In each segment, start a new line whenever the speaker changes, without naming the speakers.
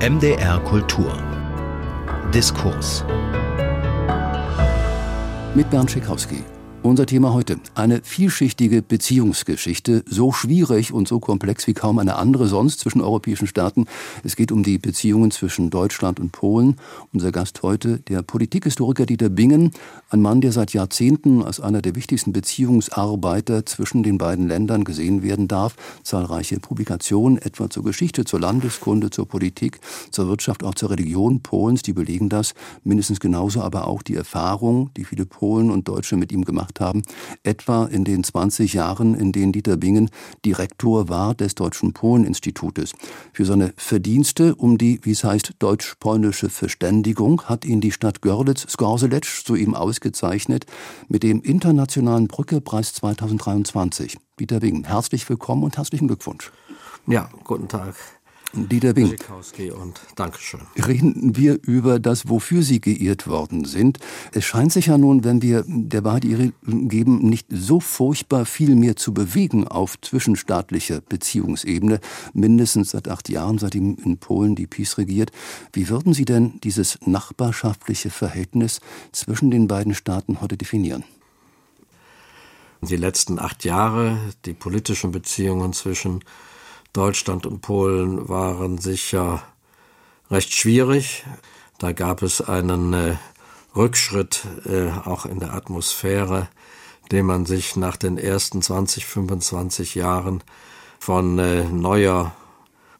MDR Kultur Diskurs
mit Bernd Schikowski. Unser Thema heute. Eine vielschichtige Beziehungsgeschichte, so schwierig und so komplex wie kaum eine andere sonst zwischen europäischen Staaten. Es geht um die Beziehungen zwischen Deutschland und Polen. Unser Gast heute, der Politikhistoriker Dieter Bingen, ein Mann, der seit Jahrzehnten als einer der wichtigsten Beziehungsarbeiter zwischen den beiden Ländern gesehen werden darf. Zahlreiche Publikationen, etwa zur Geschichte, zur Landeskunde, zur Politik, zur Wirtschaft, auch zur Religion Polens, die belegen das. Mindestens genauso aber auch die Erfahrung, die viele Polen und Deutsche mit ihm gemacht gemacht haben, etwa in den 20 Jahren, in denen Dieter Bingen Direktor war des Deutschen Polen-Institutes. Für seine Verdienste um die, wie es heißt, deutsch-polnische Verständigung hat ihn die Stadt Görlitz Skorzelec zu ihm ausgezeichnet mit dem Internationalen Brückepreis 2023. Dieter Bingen, herzlich willkommen und herzlichen Glückwunsch.
Ja, guten Tag.
Dieter Bing.
und Dankeschön.
Reden wir über das, wofür Sie geehrt worden sind. Es scheint sich ja nun, wenn wir der Wahrheit ihre geben, nicht so furchtbar viel mehr zu bewegen auf zwischenstaatlicher Beziehungsebene, mindestens seit acht Jahren, seitdem in Polen die PiS regiert. Wie würden Sie denn dieses nachbarschaftliche Verhältnis zwischen den beiden Staaten heute definieren?
Die letzten acht Jahre, die politischen Beziehungen zwischen Deutschland und Polen waren sicher recht schwierig. Da gab es einen äh, Rückschritt äh, auch in der Atmosphäre, den man sich nach den ersten 20, 25 Jahren von äh, neuer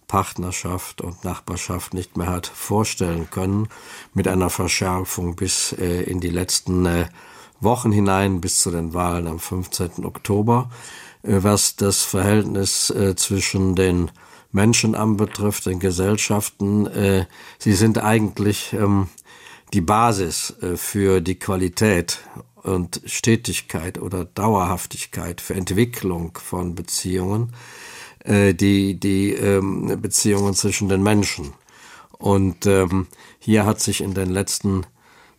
Partnerschaft und Nachbarschaft nicht mehr hat vorstellen können, mit einer Verschärfung bis äh, in die letzten äh, Wochen hinein, bis zu den Wahlen am 15. Oktober. Äh, was das Verhältnis äh, zwischen den Menschen anbetrifft, den Gesellschaften. Äh, sie sind eigentlich ähm, die Basis für die Qualität und Stetigkeit oder Dauerhaftigkeit für Entwicklung von Beziehungen, die, die ähm, Beziehungen zwischen den Menschen. Und ähm, hier hat sich in den letzten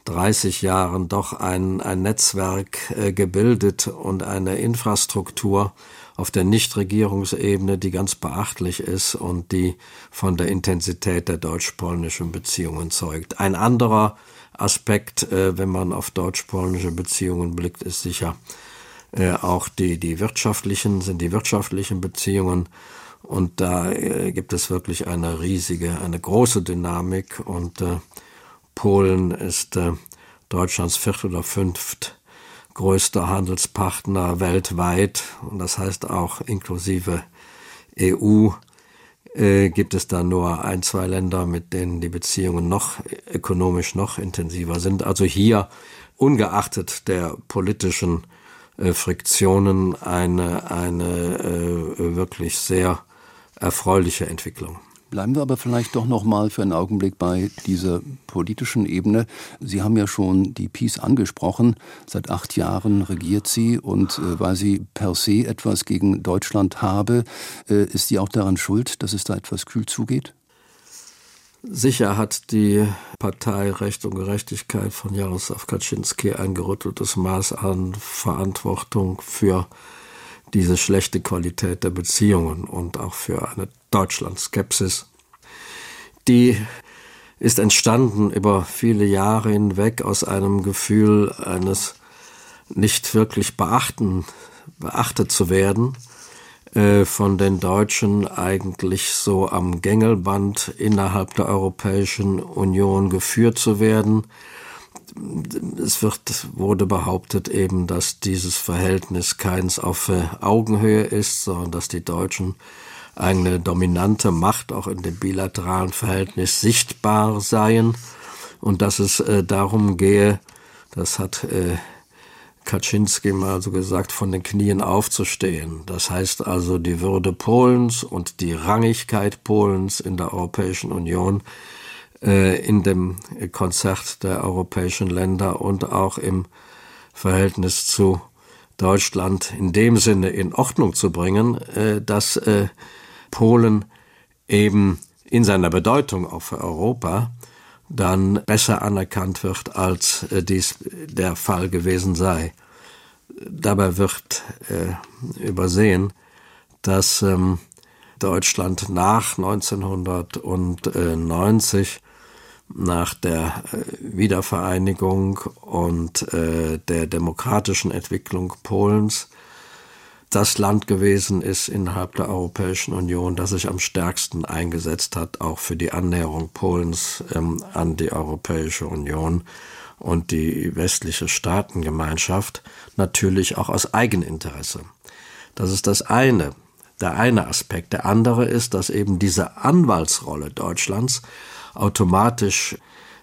30 Jahren doch ein, ein Netzwerk äh, gebildet und eine Infrastruktur auf der Nichtregierungsebene, die ganz beachtlich ist und die von der Intensität der deutsch-polnischen Beziehungen zeugt. Ein anderer Aspekt, äh, wenn man auf deutsch-polnische Beziehungen blickt, ist sicher äh, auch die, die wirtschaftlichen, sind die wirtschaftlichen Beziehungen. Und da äh, gibt es wirklich eine riesige, eine große Dynamik und äh, Polen ist äh, Deutschlands viert oder fünft größter Handelspartner weltweit und das heißt auch inklusive EU äh, gibt es da nur ein, zwei Länder, mit denen die Beziehungen noch ökonomisch noch intensiver sind. Also hier ungeachtet der politischen äh, Friktionen eine, eine äh, wirklich sehr erfreuliche Entwicklung.
Bleiben wir aber vielleicht doch noch mal für einen Augenblick bei dieser politischen Ebene. Sie haben ja schon die Peace angesprochen. Seit acht Jahren regiert sie und äh, weil sie per se etwas gegen Deutschland habe, äh, ist sie auch daran schuld, dass es da etwas kühl zugeht?
Sicher hat die Partei Recht und Gerechtigkeit von Jaroslaw Kaczynski ein gerütteltes Maß an Verantwortung für diese schlechte Qualität der Beziehungen und auch für eine Deutschland-Skepsis. Die ist entstanden über viele Jahre hinweg aus einem Gefühl eines nicht wirklich beachten, beachtet zu werden, äh, von den Deutschen eigentlich so am Gängelband innerhalb der Europäischen Union geführt zu werden, es wird, wurde behauptet eben, dass dieses Verhältnis keins auf äh, Augenhöhe ist, sondern dass die Deutschen eine dominante Macht auch in dem bilateralen Verhältnis sichtbar seien und dass es äh, darum gehe, das hat äh, Kaczynski mal so gesagt, von den Knien aufzustehen. Das heißt also, die Würde Polens und die Rangigkeit Polens in der Europäischen Union äh, in dem Konzert der europäischen Länder und auch im Verhältnis zu Deutschland in dem Sinne in Ordnung zu bringen, äh, dass äh, Polen eben in seiner Bedeutung auch für Europa dann besser anerkannt wird, als dies der Fall gewesen sei. Dabei wird übersehen, dass ähm, Deutschland nach 1990 nach der äh, Wiedervereinigung und äh, der demokratischen Entwicklung Polens das Land gewesen ist innerhalb der Europäischen Union, das sich am stärksten eingesetzt hat, auch für die Annäherung Polens ähm, an die Europäische Union und die westliche Staatengemeinschaft, natürlich auch aus Eigeninteresse. Das ist das eine, der eine Aspekt. Der andere ist, dass eben diese Anwaltsrolle Deutschlands automatisch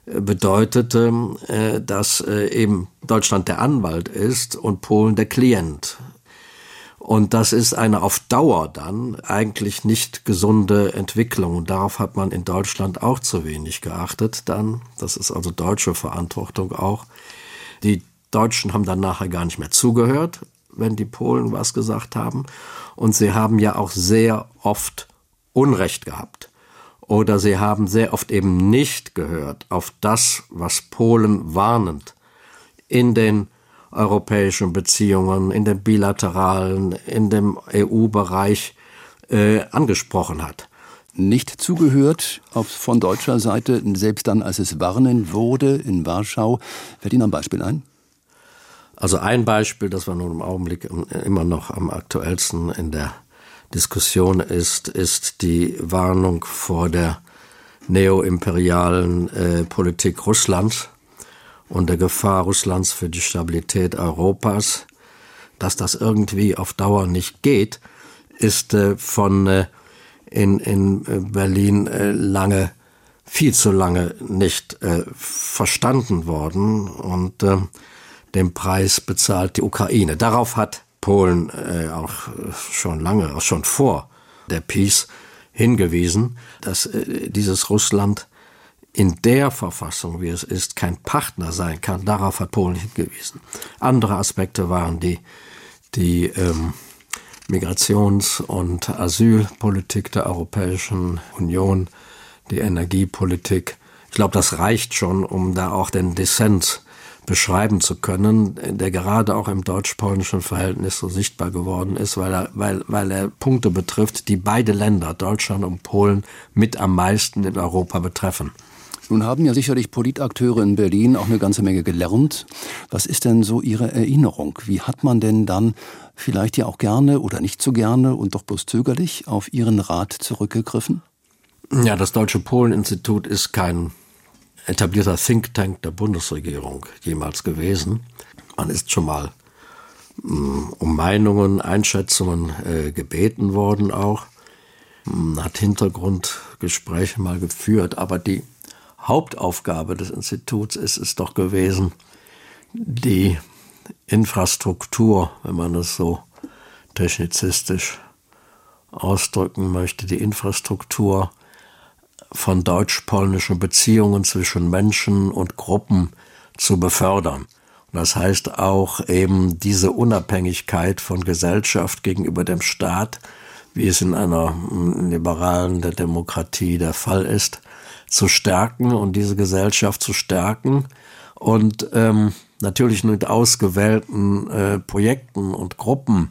äh, bedeutete, äh, dass äh, eben Deutschland der Anwalt ist und Polen der Klient. Und das ist eine auf Dauer dann eigentlich nicht gesunde Entwicklung. Und darauf hat man in Deutschland auch zu wenig geachtet dann. Das ist also deutsche Verantwortung auch. Die Deutschen haben dann nachher gar nicht mehr zugehört, wenn die Polen was gesagt haben. Und sie haben ja auch sehr oft Unrecht gehabt. Oder sie haben sehr oft eben nicht gehört auf das, was Polen warnend in den europäischen Beziehungen, in den bilateralen, in dem EU-Bereich äh, angesprochen hat.
Nicht zugehört auf, von deutscher Seite, selbst dann, als es warnen wurde in Warschau. Fällt Ihnen ein Beispiel ein?
Also ein Beispiel, das war nun im Augenblick immer noch am aktuellsten in der Diskussion ist, ist die Warnung vor der neoimperialen äh, Politik Russlands und der Gefahr Russlands für die Stabilität Europas, dass das irgendwie auf Dauer nicht geht, ist äh, von äh, in, in äh, Berlin lange, viel zu lange nicht verstanden worden und den Preis bezahlt die Ukraine. Darauf hat Polen auch schon lange, auch schon vor der Peace hingewiesen, dass dieses Russland in der Verfassung, wie es ist, kein Partner sein kann. Darauf hat Polen hingewiesen. Andere Aspekte waren die, die ähm, Migrations- und Asylpolitik der Europäischen Union, die Energiepolitik. Ich glaube, das reicht schon, um da auch den Dissens beschreiben zu können, der gerade auch im deutsch-polnischen Verhältnis so sichtbar geworden ist, weil er, weil, weil er Punkte betrifft, die beide Länder, Deutschland und Polen, mit am meisten in Europa betreffen.
Nun haben ja sicherlich Politakteure in Berlin auch eine ganze Menge gelernt. Was ist denn so Ihre Erinnerung? Wie hat man denn dann vielleicht ja auch gerne oder nicht so gerne und doch bloß zögerlich auf Ihren Rat zurückgegriffen?
Ja, das Deutsche Polen-Institut ist kein etablierter Think Tank der Bundesregierung jemals gewesen. Man ist schon mal mm, um Meinungen, Einschätzungen äh, gebeten worden auch, man hat Hintergrundgespräche mal geführt, aber die Hauptaufgabe des Instituts ist es doch gewesen, die Infrastruktur, wenn man es so technizistisch ausdrücken möchte, die Infrastruktur von deutsch-polnischen Beziehungen zwischen Menschen und Gruppen zu befördern. Das heißt auch eben diese Unabhängigkeit von Gesellschaft gegenüber dem Staat, wie es in einer liberalen der Demokratie der Fall ist, zu stärken und diese Gesellschaft zu stärken. Und ähm, natürlich mit ausgewählten äh, Projekten und Gruppen.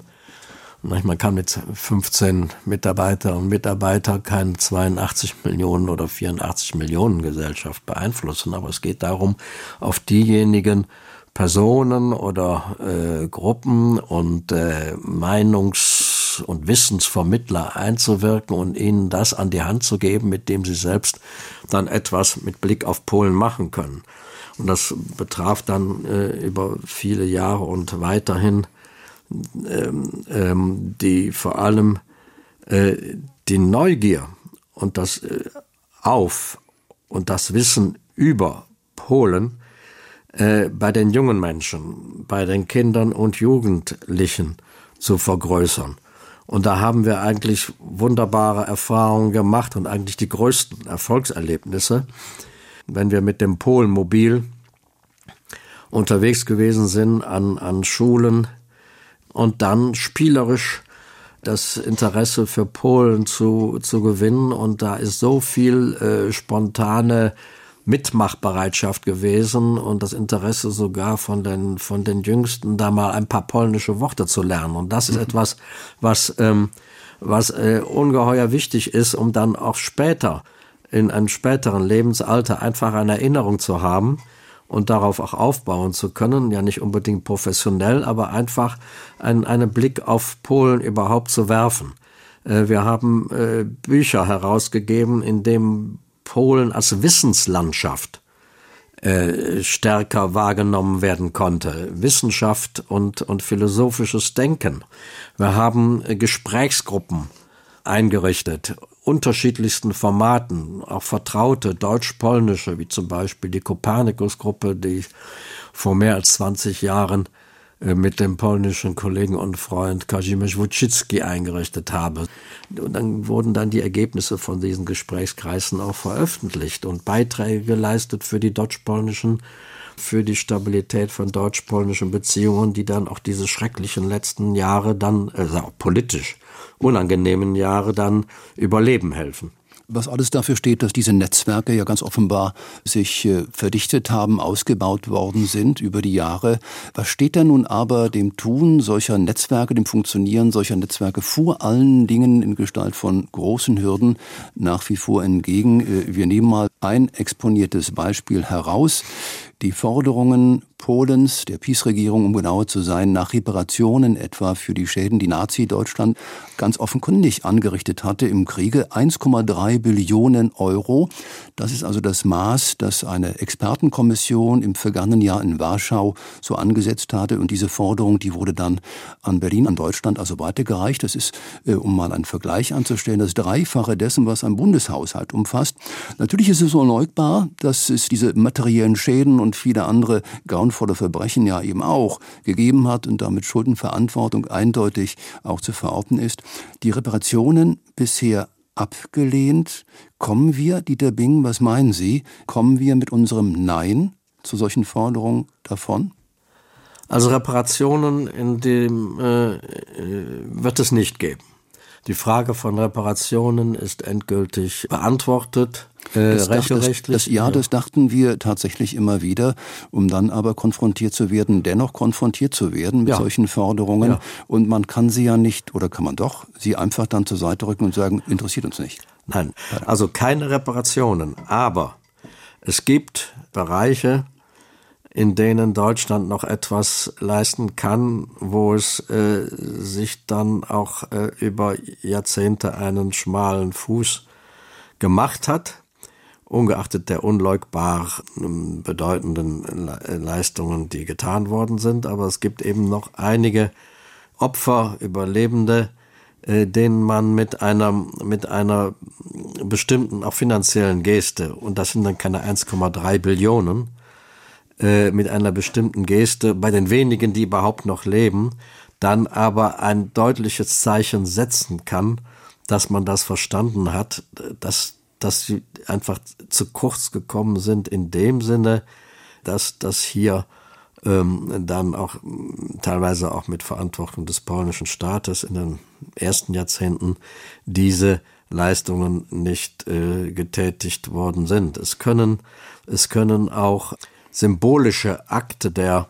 Man kann mit 15 Mitarbeiter und Mitarbeiter keine 82 Millionen oder 84 Millionen Gesellschaft beeinflussen, aber es geht darum, auf diejenigen Personen oder äh, Gruppen und äh, Meinungs- und Wissensvermittler einzuwirken und ihnen das an die Hand zu geben, mit dem sie selbst dann etwas mit Blick auf Polen machen können. Und das betraf dann äh, über viele Jahre und weiterhin ähm, ähm, die vor allem äh, die Neugier und das äh, auf und das Wissen über Polen äh, bei den jungen Menschen, bei den Kindern und Jugendlichen zu vergrößern. Und da haben wir eigentlich wunderbare Erfahrungen gemacht und eigentlich die größten Erfolgserlebnisse, wenn wir mit dem Polenmobil unterwegs gewesen sind an, an Schulen und dann spielerisch das Interesse für Polen zu, zu gewinnen. Und da ist so viel äh, spontane Mitmachbereitschaft gewesen und das Interesse sogar von den, von den Jüngsten, da mal ein paar polnische Worte zu lernen. Und das ist mhm. etwas, was, ähm, was äh, ungeheuer wichtig ist, um dann auch später, in einem späteren Lebensalter einfach eine Erinnerung zu haben und darauf auch aufbauen zu können, ja nicht unbedingt professionell, aber einfach einen, einen Blick auf Polen überhaupt zu werfen. Äh, wir haben äh, Bücher herausgegeben, in dem Polen als Wissenslandschaft äh, stärker wahrgenommen werden konnte. Wissenschaft und, und philosophisches Denken. Wir haben äh, Gesprächsgruppen eingerichtet, unterschiedlichsten Formaten, auch vertraute deutsch-polnische, wie zum Beispiel die Kopernikus-Gruppe, die ich vor mehr als 20 Jahren mit dem polnischen Kollegen und Freund Kazimierz Wojcicki eingerichtet habe. Und dann wurden dann die Ergebnisse von diesen Gesprächskreisen auch veröffentlicht und Beiträge geleistet für die deutsch-polnischen, für die Stabilität von deutsch-polnischen Beziehungen, die dann auch diese schrecklichen letzten Jahre dann, also auch politisch unangenehmen Jahre dann überleben helfen
was alles dafür steht, dass diese Netzwerke ja ganz offenbar sich äh, verdichtet haben, ausgebaut worden sind über die Jahre. Was steht da nun aber dem Tun solcher Netzwerke, dem Funktionieren solcher Netzwerke vor allen Dingen in Gestalt von großen Hürden nach wie vor entgegen? Äh, wir nehmen mal ein exponiertes Beispiel heraus. Die Forderungen Polens, der Peace-Regierung, um genauer zu sein, nach Reparationen etwa für die Schäden, die Nazi-Deutschland ganz offenkundig angerichtet hatte im Kriege. 1,3 Billionen Euro. Das ist also das Maß, das eine Expertenkommission im vergangenen Jahr in Warschau so angesetzt hatte. Und diese Forderung, die wurde dann an Berlin, an Deutschland also weitergereicht. Das ist, äh, um mal einen Vergleich anzustellen, das Dreifache dessen, was ein Bundeshaushalt umfasst. Natürlich ist es unleugbar, dass es diese materiellen Schäden und viele andere grauenvolle Verbrechen ja eben auch gegeben hat und damit Schuldenverantwortung eindeutig auch zu verorten ist. Die Reparationen bisher abgelehnt. Kommen wir, Dieter Bing, was meinen Sie? Kommen wir mit unserem Nein zu solchen Forderungen davon?
Also Reparationen in dem äh, äh wird es nicht geben. Die Frage von Reparationen ist endgültig beantwortet.
Äh, das, das, das, ja, das dachten wir tatsächlich immer wieder, um dann aber konfrontiert zu werden, dennoch konfrontiert zu werden mit ja. solchen Forderungen. Ja. Und man kann sie ja nicht, oder kann man doch, sie einfach dann zur Seite rücken und sagen, interessiert uns nicht.
Nein, also keine Reparationen. Aber es gibt Bereiche, in denen Deutschland noch etwas leisten kann, wo es äh, sich dann auch äh, über Jahrzehnte einen schmalen Fuß gemacht hat, ungeachtet der unleugbar bedeutenden Leistungen, die getan worden sind. Aber es gibt eben noch einige Opfer, Überlebende, äh, denen man mit einer, mit einer bestimmten, auch finanziellen Geste, und das sind dann keine 1,3 Billionen, äh, mit einer bestimmten Geste bei den wenigen, die überhaupt noch leben, dann aber ein deutliches Zeichen setzen kann, dass man das verstanden hat, dass, dass sie einfach zu kurz gekommen sind in dem Sinne, dass das hier ähm, dann auch teilweise auch mit Verantwortung des polnischen Staates in den ersten Jahrzehnten diese Leistungen nicht äh, getätigt worden sind. Es können, es können auch symbolische Akte der,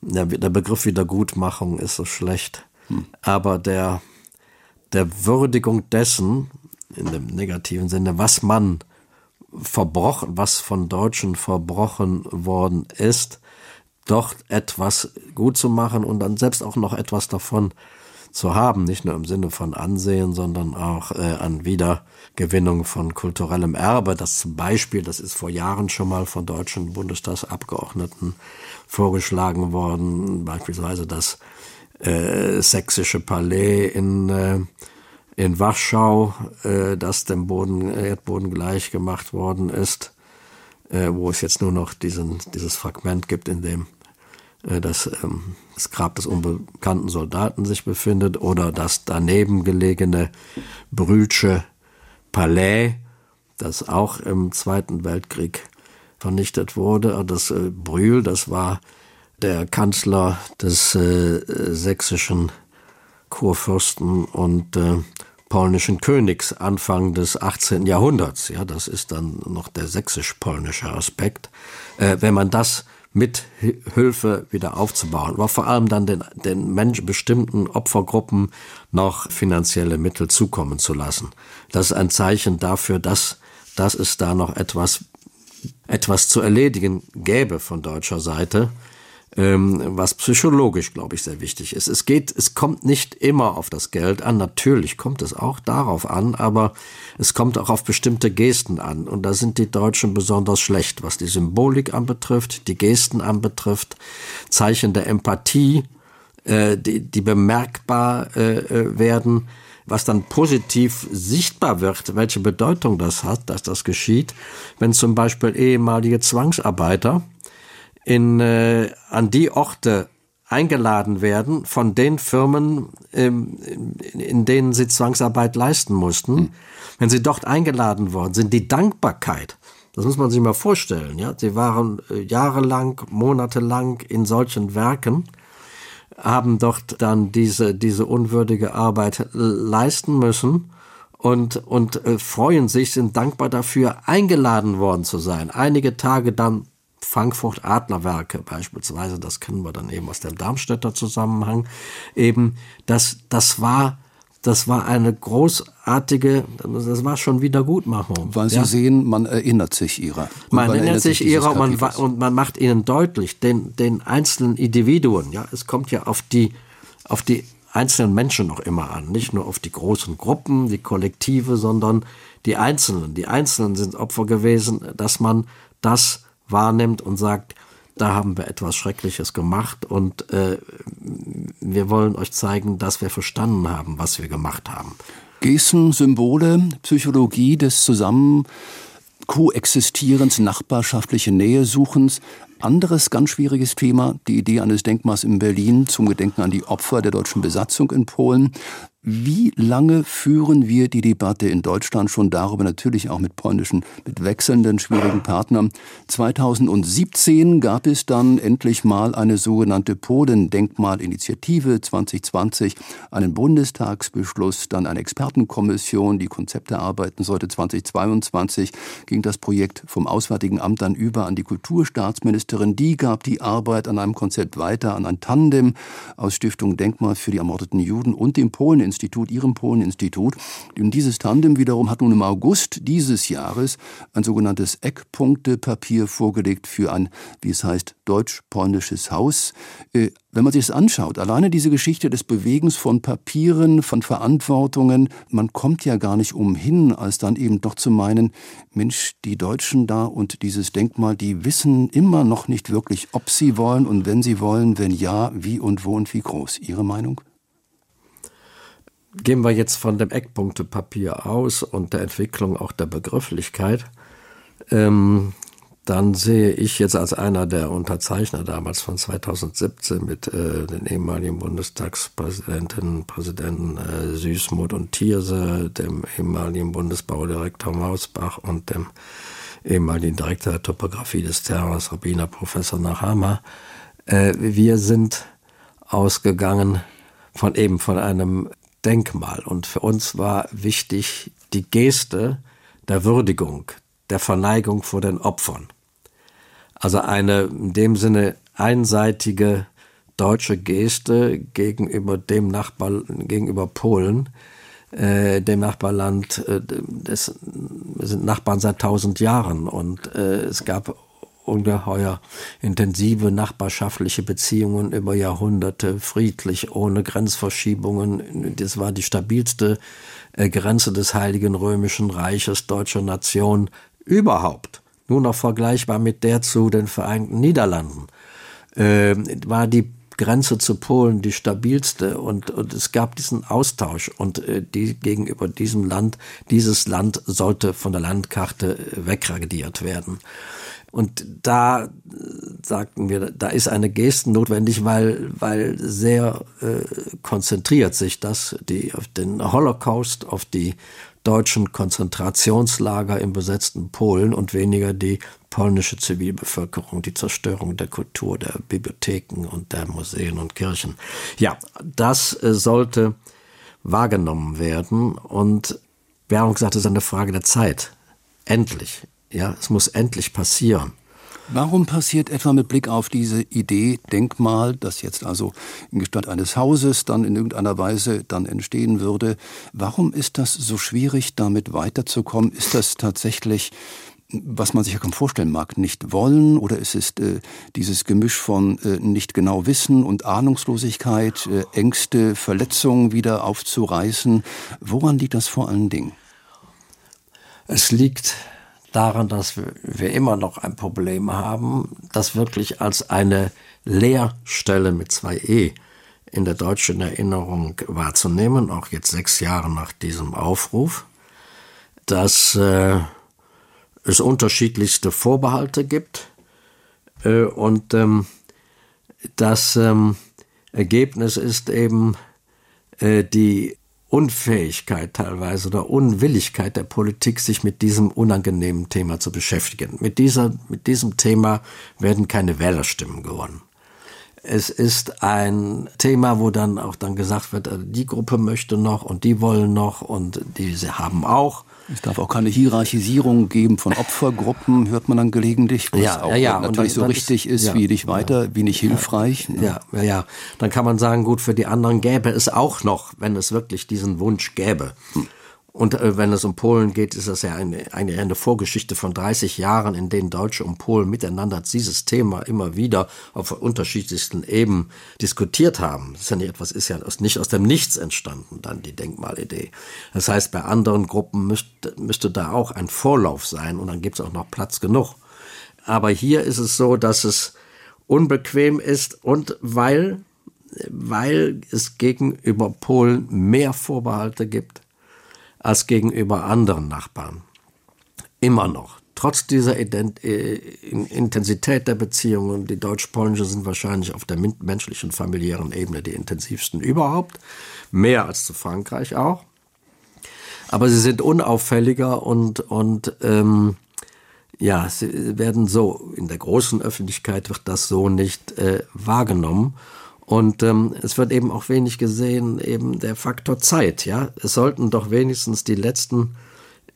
der, der Begriff Wiedergutmachung ist so schlecht, hm. aber der, der Würdigung dessen, in dem negativen Sinne, was man verbrochen, was von Deutschen verbrochen worden ist, doch etwas gut zu machen und dann selbst auch noch etwas davon zu haben, nicht nur im Sinne von Ansehen, sondern auch äh, an Wiedergewinnung von kulturellem Erbe. Das zum Beispiel, das ist vor Jahren schon mal von deutschen Bundestagsabgeordneten vorgeschlagen worden, beispielsweise das äh, sächsische Palais in äh, in Warschau, äh, das dem Boden, Erdboden gleich gemacht worden ist, äh, wo es jetzt nur noch diesen, dieses Fragment gibt, in dem äh, das, ähm, das Grab des unbekannten Soldaten sich befindet oder das daneben gelegene Brühlsche Palais, das auch im Zweiten Weltkrieg vernichtet wurde. Das äh, Brühl, das war der Kanzler des äh, sächsischen Kurfürsten und äh, polnischen Königs Anfang des 18. Jahrhunderts. Ja, das ist dann noch der sächsisch-polnische Aspekt. Äh, wenn man das mit Hilfe wieder aufzubauen, aber vor allem dann den, den Menschen, bestimmten Opfergruppen noch finanzielle Mittel zukommen zu lassen. Das ist ein Zeichen dafür, dass, dass es da noch etwas, etwas zu erledigen gäbe von deutscher Seite was psychologisch, glaube ich, sehr wichtig ist. Es geht, es kommt nicht immer auf das Geld an. Natürlich kommt es auch darauf an, aber es kommt auch auf bestimmte Gesten an. Und da sind die Deutschen besonders schlecht, was die Symbolik anbetrifft, die Gesten anbetrifft, Zeichen der Empathie, äh, die, die bemerkbar äh, äh werden was dann positiv sichtbar wird, welche Bedeutung das hat, dass das geschieht, wenn zum Beispiel ehemalige Zwangsarbeiter in, äh, an die Orte eingeladen werden von den Firmen, ähm, in, denen sie Zwangsarbeit leisten mussten. Mhm. Wenn sie dort eingeladen worden sind, die Dankbarkeit, das muss man sich mal vorstellen, ja. Sie waren äh, jahrelang, monatelang in solchen Werken, haben dort dann diese, diese unwürdige Arbeit leisten müssen und, und äh, freuen sich, sind dankbar dafür, eingeladen worden zu sein. Einige Tage dann Frankfurt Adlerwerke beispielsweise, das kennen wir dann eben aus dem Darmstädter Zusammenhang, eben, das, das war, das war eine großartige, das war schon Wiedergutmachung.
Weil Sie ja? sehen, man erinnert sich ihrer.
Man, man, erinnert sich ihrer und man, und man macht ihnen deutlich, den, den einzelnen Individuen, ja, es kommt ja auf die, auf die einzelnen Menschen noch immer an, nicht nur auf die großen Gruppen, die Kollektive, sondern die Einzelnen. Die Einzelnen sind Opfer gewesen, dass man das wahrnimmt und sagt, da haben wir etwas Schreckliches gemacht und äh, wir wollen euch zeigen, dass wir verstanden haben, was wir gemacht haben.
Gesten, Symbole, Psychologie des Zusammen Koexistierens, nachbarschaftliche Nähe suchens. Anderes ganz schwieriges Thema, die Idee eines Denkmals in Berlin zum Gedenken an die Opfer der deutschen Besatzung in Polen. Wie lange führen wir die Debatte in Deutschland schon darüber, natürlich auch mit polnischen, mit wechselnden, schwierigen Partnern? 2017 gab es dann endlich mal eine sogenannte Polen-Denkmalinitiative 2020, einen Bundestagsbeschluss, dann eine Expertenkommission, die Konzepte erarbeiten sollte. 2022 ging das Projekt vom Auswärtigen Amt dann über an die Kulturstaatsministerin. Die gab die Arbeit an einem Konzept weiter, an ein Tandem aus Stiftung Denkmal für die ermordeten Juden und dem Polen Institut, Ihrem Polen-Institut. Und dieses Tandem wiederum hat nun im August dieses Jahres ein sogenanntes Eckpunktepapier vorgelegt für ein, wie es heißt, deutsch-polnisches Haus. Äh, wenn man sich das anschaut, alleine diese Geschichte des Bewegens von Papieren, von Verantwortungen, man kommt ja gar nicht umhin, als dann eben doch zu meinen, Mensch, die Deutschen da und dieses Denkmal, die wissen immer noch nicht wirklich, ob sie wollen und wenn sie wollen, wenn ja, wie und wo und wie groß. Ihre Meinung?
Gehen wir jetzt von dem Eckpunktepapier aus und der Entwicklung auch der Begrifflichkeit, ähm, dann sehe ich jetzt als einer der Unterzeichner damals von 2017 mit äh, den ehemaligen Bundestagspräsidenten, Präsidenten äh, Süßmuth und Thierse, dem ehemaligen Bundesbaudirektor Mausbach und dem ehemaligen Direktor der Topographie des Terrors, Rabbiner Professor Nachama. Äh, wir sind ausgegangen von eben von einem Denkmal. Und für uns war wichtig die Geste der Würdigung, der Verneigung vor den Opfern. Also eine in dem Sinne einseitige deutsche Geste gegenüber dem Nachbar, gegenüber Polen, äh, dem Nachbarland, äh, das, wir sind Nachbarn seit tausend Jahren und äh, es gab ungeheuer intensive nachbarschaftliche Beziehungen über Jahrhunderte, friedlich, ohne Grenzverschiebungen. Das war die stabilste äh, Grenze des Heiligen Römischen Reiches deutscher Nation überhaupt. Nur noch vergleichbar mit der zu den Vereinigten Niederlanden. Äh, war die Grenze zu Polen die stabilste und, und es gab diesen Austausch und äh, die gegenüber diesem Land, dieses Land sollte von der Landkarte wegradiert werden. Und da äh, sagten wir, da ist eine Geste notwendig, weil, weil sehr äh, konzentriert sich das die, auf den Holocaust, auf die deutschen Konzentrationslager im besetzten Polen und weniger die polnische Zivilbevölkerung, die Zerstörung der Kultur, der Bibliotheken und der Museen und Kirchen. Ja, das äh, sollte wahrgenommen werden und wir haben gesagt, es ist eine Frage der Zeit. Endlich. Ja, es muss endlich passieren.
Warum passiert etwa mit Blick auf diese Idee Denkmal, das jetzt also in Gestalt eines Hauses dann in irgendeiner Weise dann entstehen würde, warum ist das so schwierig, damit weiterzukommen? Ist das tatsächlich was man sich ja kaum vorstellen mag, nicht wollen oder ist es äh, dieses Gemisch von äh, nicht genau wissen und Ahnungslosigkeit, äh, Ängste, Verletzungen wieder aufzureißen? Woran liegt das vor allen Dingen?
Es liegt daran, dass wir immer noch ein Problem haben, das wirklich als eine Leerstelle mit zwei E in der deutschen Erinnerung wahrzunehmen, auch jetzt sechs Jahre nach diesem Aufruf, dass äh, es unterschiedlichste Vorbehalte gibt äh, und ähm, das ähm, Ergebnis ist eben äh, die Unfähigkeit teilweise oder Unwilligkeit der Politik, sich mit diesem unangenehmen Thema zu beschäftigen. Mit, dieser, mit diesem Thema werden keine Wählerstimmen gewonnen. Es ist ein Thema, wo dann auch dann gesagt wird, äh, die Gruppe möchte noch und die wollen noch und diese haben auch.
Es darf auch keine Hierarchisierung geben von Opfergruppen, hört man dann gelegentlich,
was ja, auch ja, ja.
natürlich so richtig ist, ist ja, wie nicht weiter, wie nicht hilfreich.
Ja, ja, ja. Dann kann man sagen, gut, für die anderen gäbe es auch noch, wenn es wirklich diesen Wunsch gäbe. Hm. Und äh, wenn es um Polen geht, ist das ja eine, eine, eine Vorgeschichte von 30 Jahren, in denen Deutsche und Polen miteinander dieses Thema immer wieder auf unterschiedlichsten Ebenen diskutiert haben. Das ist ja nicht etwas, ist ja nicht aus dem Nichts entstanden, dann die Denkmalidee. Das heißt, bei anderen Gruppen müsste, müsste da auch ein Vorlauf sein und dann gibt es auch noch Platz genug. Aber hier ist es so, dass es unbequem ist und weil, weil es gegenüber Polen mehr Vorbehalte gibt als gegenüber anderen Nachbarn. Immer noch. Trotz dieser Ident äh, Intensität der Beziehungen, die deutsch-polnische sind wahrscheinlich auf der menschlichen, familiären Ebene die intensivsten überhaupt. Mehr als zu Frankreich auch. Aber sie sind unauffälliger und, und ähm, ja, sie werden so, in der großen Öffentlichkeit wird das so nicht äh, wahrgenommen. Und ähm, es wird eben auch wenig gesehen, eben der Faktor Zeit. Ja, es sollten doch wenigstens die letzten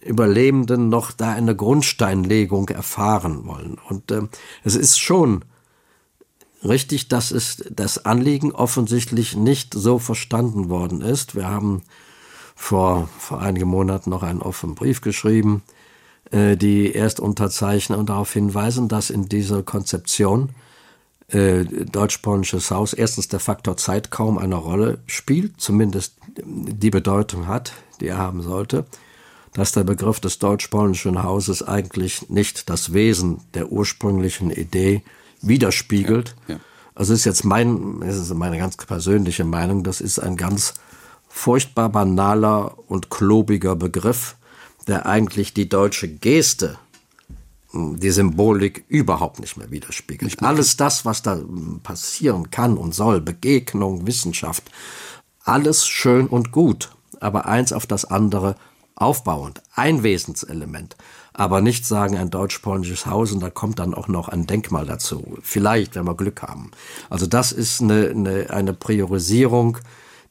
Überlebenden noch da eine Grundsteinlegung erfahren wollen. Und ähm, es ist schon richtig, dass es das Anliegen offensichtlich nicht so verstanden worden ist. Wir haben vor, vor einigen Monaten noch einen offenen Brief geschrieben, äh, die Erstunterzeichner und darauf hinweisen, dass in dieser Konzeption äh, deutsch-polnisches Haus erstens der Faktor Zeit kaum eine Rolle spielt, zumindest die Bedeutung hat, die er haben sollte, dass der Begriff des deutsch-polnischen Hauses eigentlich nicht das Wesen der ursprünglichen Idee widerspiegelt. Ja, ja. Also ist jetzt mein, das ist meine ganz persönliche Meinung, das ist ein ganz furchtbar banaler und klobiger Begriff, der eigentlich die deutsche Geste die Symbolik überhaupt nicht mehr widerspiegelt. Nicht alles das, was da passieren kann und soll, Begegnung, Wissenschaft, alles schön und gut, aber eins auf das andere aufbauend, ein Wesenselement. Aber nicht sagen ein deutsch-polnisches Haus und da kommt dann auch noch ein Denkmal dazu. Vielleicht, wenn wir Glück haben. Also das ist eine, eine, eine Priorisierung,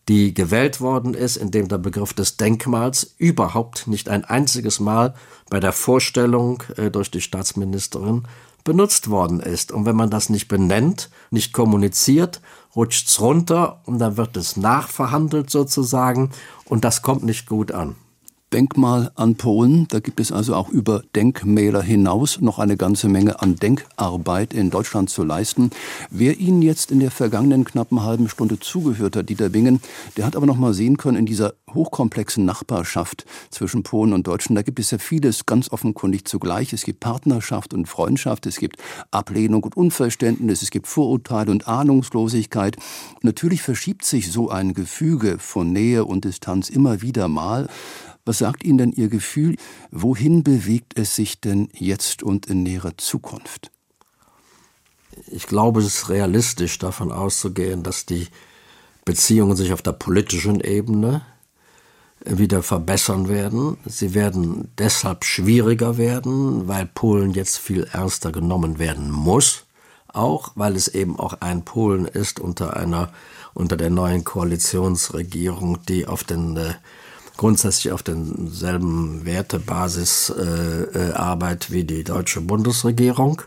die gewählt worden ist, indem der Begriff des Denkmals überhaupt nicht ein einziges Mal bei der Vorstellung äh, durch die Staatsministerin benutzt worden ist. Und wenn man das nicht benennt, nicht kommuniziert, rutscht's runter und dann wird es nachverhandelt sozusagen und das kommt nicht gut an.
Denkmal an Polen. Da gibt es also auch über Denkmäler hinaus noch eine ganze Menge an Denkarbeit in Deutschland zu leisten. Wer Ihnen jetzt in der vergangenen knappen halben Stunde zugehört hat, Dieter Bingen, der hat aber noch mal sehen können, in dieser hochkomplexen Nachbarschaft zwischen Polen und Deutschland, da gibt es ja vieles ganz offenkundig zugleich. Es gibt Partnerschaft und Freundschaft, es gibt Ablehnung und Unverständnis, es gibt Vorurteile und Ahnungslosigkeit. Natürlich verschiebt sich so ein Gefüge von Nähe und Distanz immer wieder mal. Was sagt Ihnen denn Ihr Gefühl? Wohin bewegt es sich denn jetzt und in näherer Zukunft?
Ich glaube, es ist realistisch davon auszugehen, dass die Beziehungen sich auf der politischen Ebene wieder verbessern werden. Sie werden deshalb schwieriger werden, weil Polen jetzt viel ernster genommen werden muss, auch weil es eben auch ein Polen ist unter einer unter der neuen Koalitionsregierung, die auf den äh, grundsätzlich auf denselben Wertebasis äh, äh, arbeitet wie die deutsche Bundesregierung.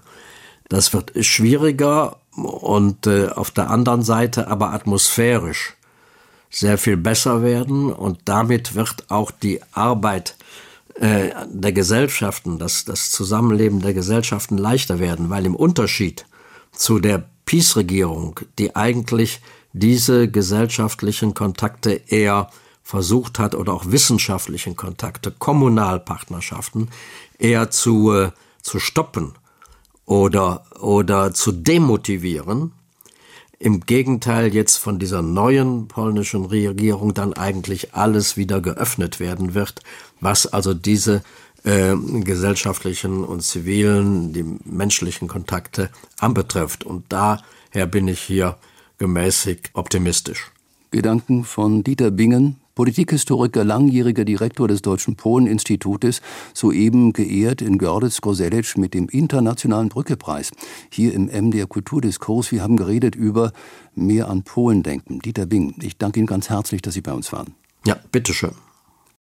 Das wird schwieriger und äh, auf der anderen Seite aber atmosphärisch sehr viel besser werden und damit wird auch die Arbeit äh, der Gesellschaften, das, das Zusammenleben der Gesellschaften leichter werden, weil im Unterschied zu der Peace-Regierung, die eigentlich diese gesellschaftlichen Kontakte eher versucht hat oder auch wissenschaftlichen Kontakte, Kommunalpartnerschaften eher zu, äh, zu stoppen oder, oder zu demotivieren. Im Gegenteil jetzt von dieser neuen polnischen Regierung dann eigentlich alles wieder geöffnet werden wird, was also diese äh, gesellschaftlichen und zivilen, die menschlichen Kontakte anbetrifft. Und daher bin ich hier gemäßigt optimistisch.
Gedanken von Dieter Bingen, Politikhistoriker, langjähriger Direktor des Deutschen Polen-Institutes, soeben geehrt in Görlitz-Koselec mit dem Internationalen Brückepreis. Hier im MDR Kulturdiskurs. Wir haben geredet über mehr an Polen denken. Dieter Bing, ich danke Ihnen ganz herzlich, dass Sie bei uns waren.
Ja, bitteschön.